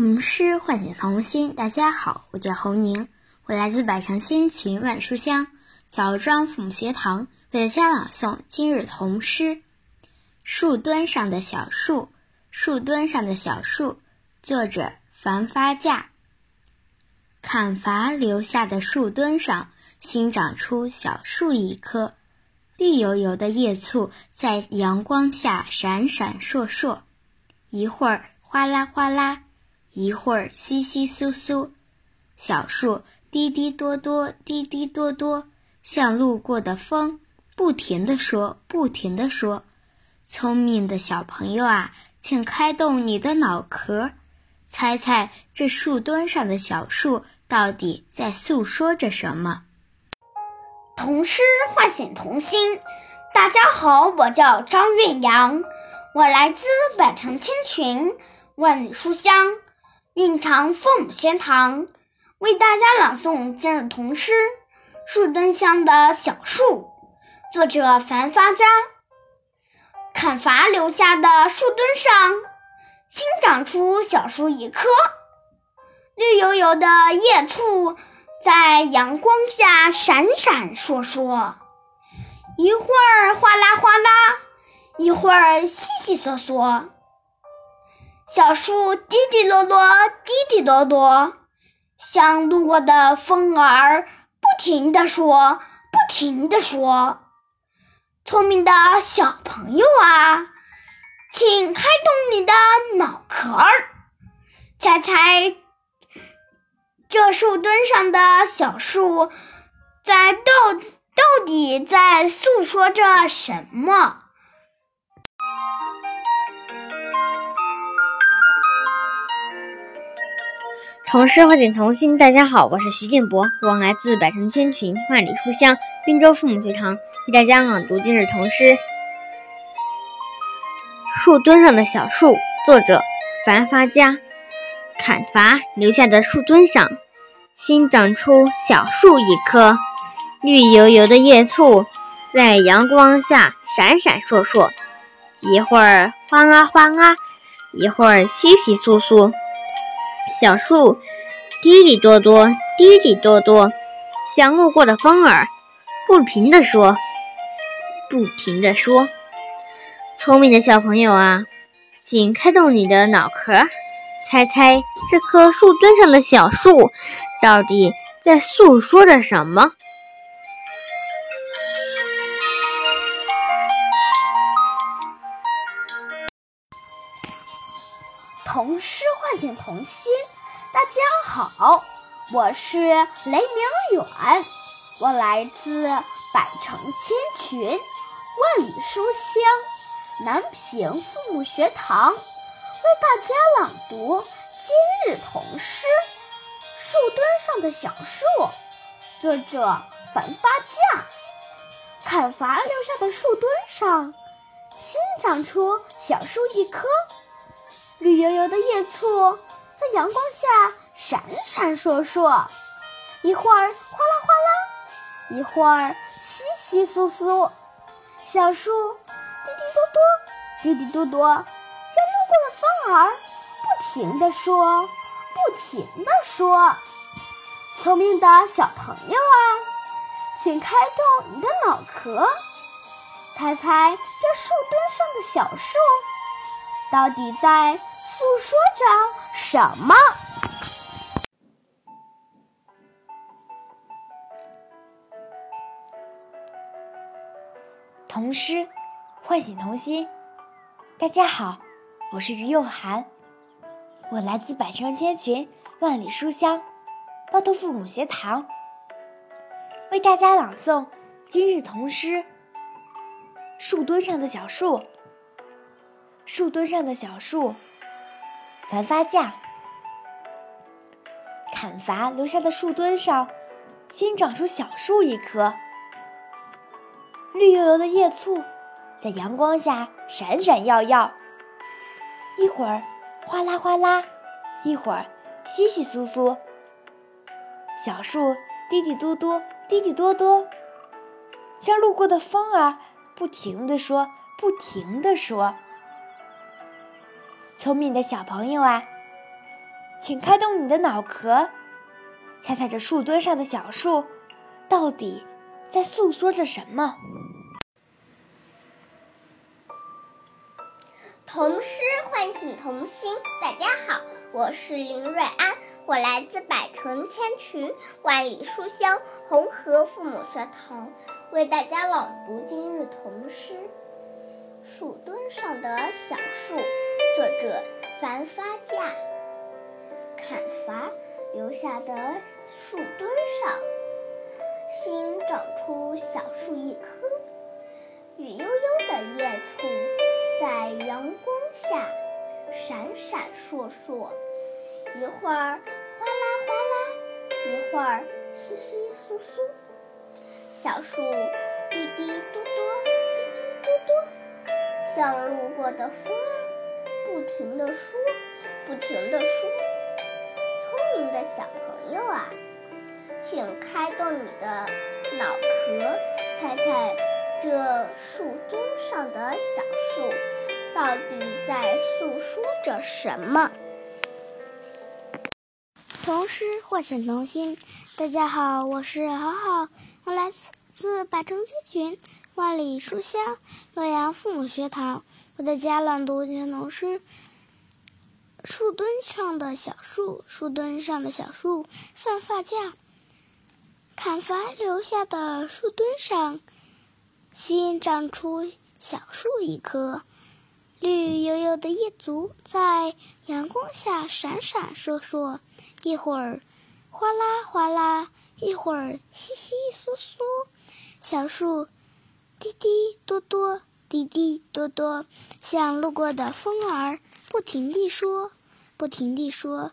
童诗唤醒童心。大家好，我叫侯宁，我来自百城千群万书香枣庄父母学堂，为大家朗诵今日童诗。树墩上的小树，树墩上的小树，作者樊发稼。砍伐留下的树墩上，新长出小树一棵，绿油油的叶簇在阳光下闪闪烁烁，一会儿哗啦哗啦。一会儿稀稀疏疏，小树滴滴多多，滴滴多多，像路过的风，不停地说，不停地说。聪明的小朋友啊，请开动你的脑壳，猜猜这树墩上的小树到底在诉说着什么？童诗唤醒童心。大家好，我叫张月阳，我来自百城千群，万里书香。蕴藏父母学堂为大家朗诵今日童诗《树墩上的小树》，作者樊发家。砍伐留下的树墩上，新长出小树一棵，绿油油的叶簇在阳光下闪闪烁烁，一会儿哗啦哗啦，一会儿窸窸窣窣。小树滴滴落落，滴滴落落，像路过的风儿，不停地说，不停地说。聪明的小朋友啊，请开动你的脑壳儿，猜猜这树墩上的小树在到到底在诉说着什么？童诗唤醒童心，大家好，我是徐建博，我来自百城千群万里书香滨州父母学堂，为大家朗读今日童诗《树墩上的小树》，作者樊发家。砍伐留下的树墩上，新长出小树一棵，绿油油的叶簇在阳光下闪闪烁烁，一会儿哗啦哗啦，一会儿稀稀疏疏。小树滴滴多多，滴滴多多，像路过的风儿，不停的说，不停的说。聪明的小朋友啊，请开动你的脑壳，猜猜这棵树墩上的小树到底在诉说着什么？童诗唤醒童心。大家好，我是雷明远，我来自百城千群，万里书香南平父母学堂，为大家朗读今日童诗《树墩上的小树》，作者樊发稼。砍伐留下的树墩上，新长出小树一棵。绿油油的叶簇在阳光下闪闪烁烁，一会儿哗啦哗啦，一会儿稀稀疏疏。小树滴滴多多，滴滴多多，像路过的风儿，不停地说，不停地说。聪明的小朋友啊，请开动你的脑壳，猜猜这树墩上的小树。到底在诉说着什么？童诗唤醒童心。大家好，我是于幼涵，我来自百城千群万里书香包头父母学堂，为大家朗诵今日童诗《树墩上的小树》。树墩上的小树，樊发架。砍伐留下的树墩上，新长出小树一棵。绿油油的叶簇在阳光下闪闪耀耀，一会儿哗啦哗啦，一会儿稀稀疏疏。小树滴滴嘟嘟，滴滴多多，像路过的风儿，不停地说，不停地说。聪明的小朋友啊，请开动你的脑壳，猜猜这树墩上的小树到底在诉说着什么？童诗唤醒童心。大家好，我是林瑞安，我来自百城千群、万里书香红河父母学堂，为大家朗读今日童诗《树墩上的小树》，作者樊发架。砍伐留下的树墩上，新长出小树一棵，绿油油的叶簇在阳光下闪闪烁烁，一会儿哗啦哗啦，一会儿窸窸窣窣，小树滴滴嘟嘟，滴滴嘟嘟，像路过的风儿，不停地说，不停地说。聪明的小朋友啊，请开动你的脑壳，猜猜这树墩上的小树到底在诉说着什么？童诗唤醒童心。大家好，我是好好，我来自百城千群、万里书香洛阳父母学堂，我在家朗读全童诗。树墩上的小树，树墩上的小树放发架。砍伐留下的树墩上，新长出小树一棵。绿油油的叶足在阳光下闪闪烁烁，一会儿哗啦哗啦，一会儿窸窸窣窣。小树滴滴多多，滴滴多多，像路过的风儿。不停地说，不停地说，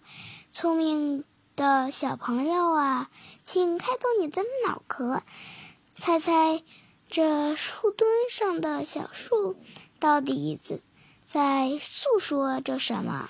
聪明的小朋友啊，请开动你的脑壳，猜猜这树墩上的小树到底在在诉说着什么？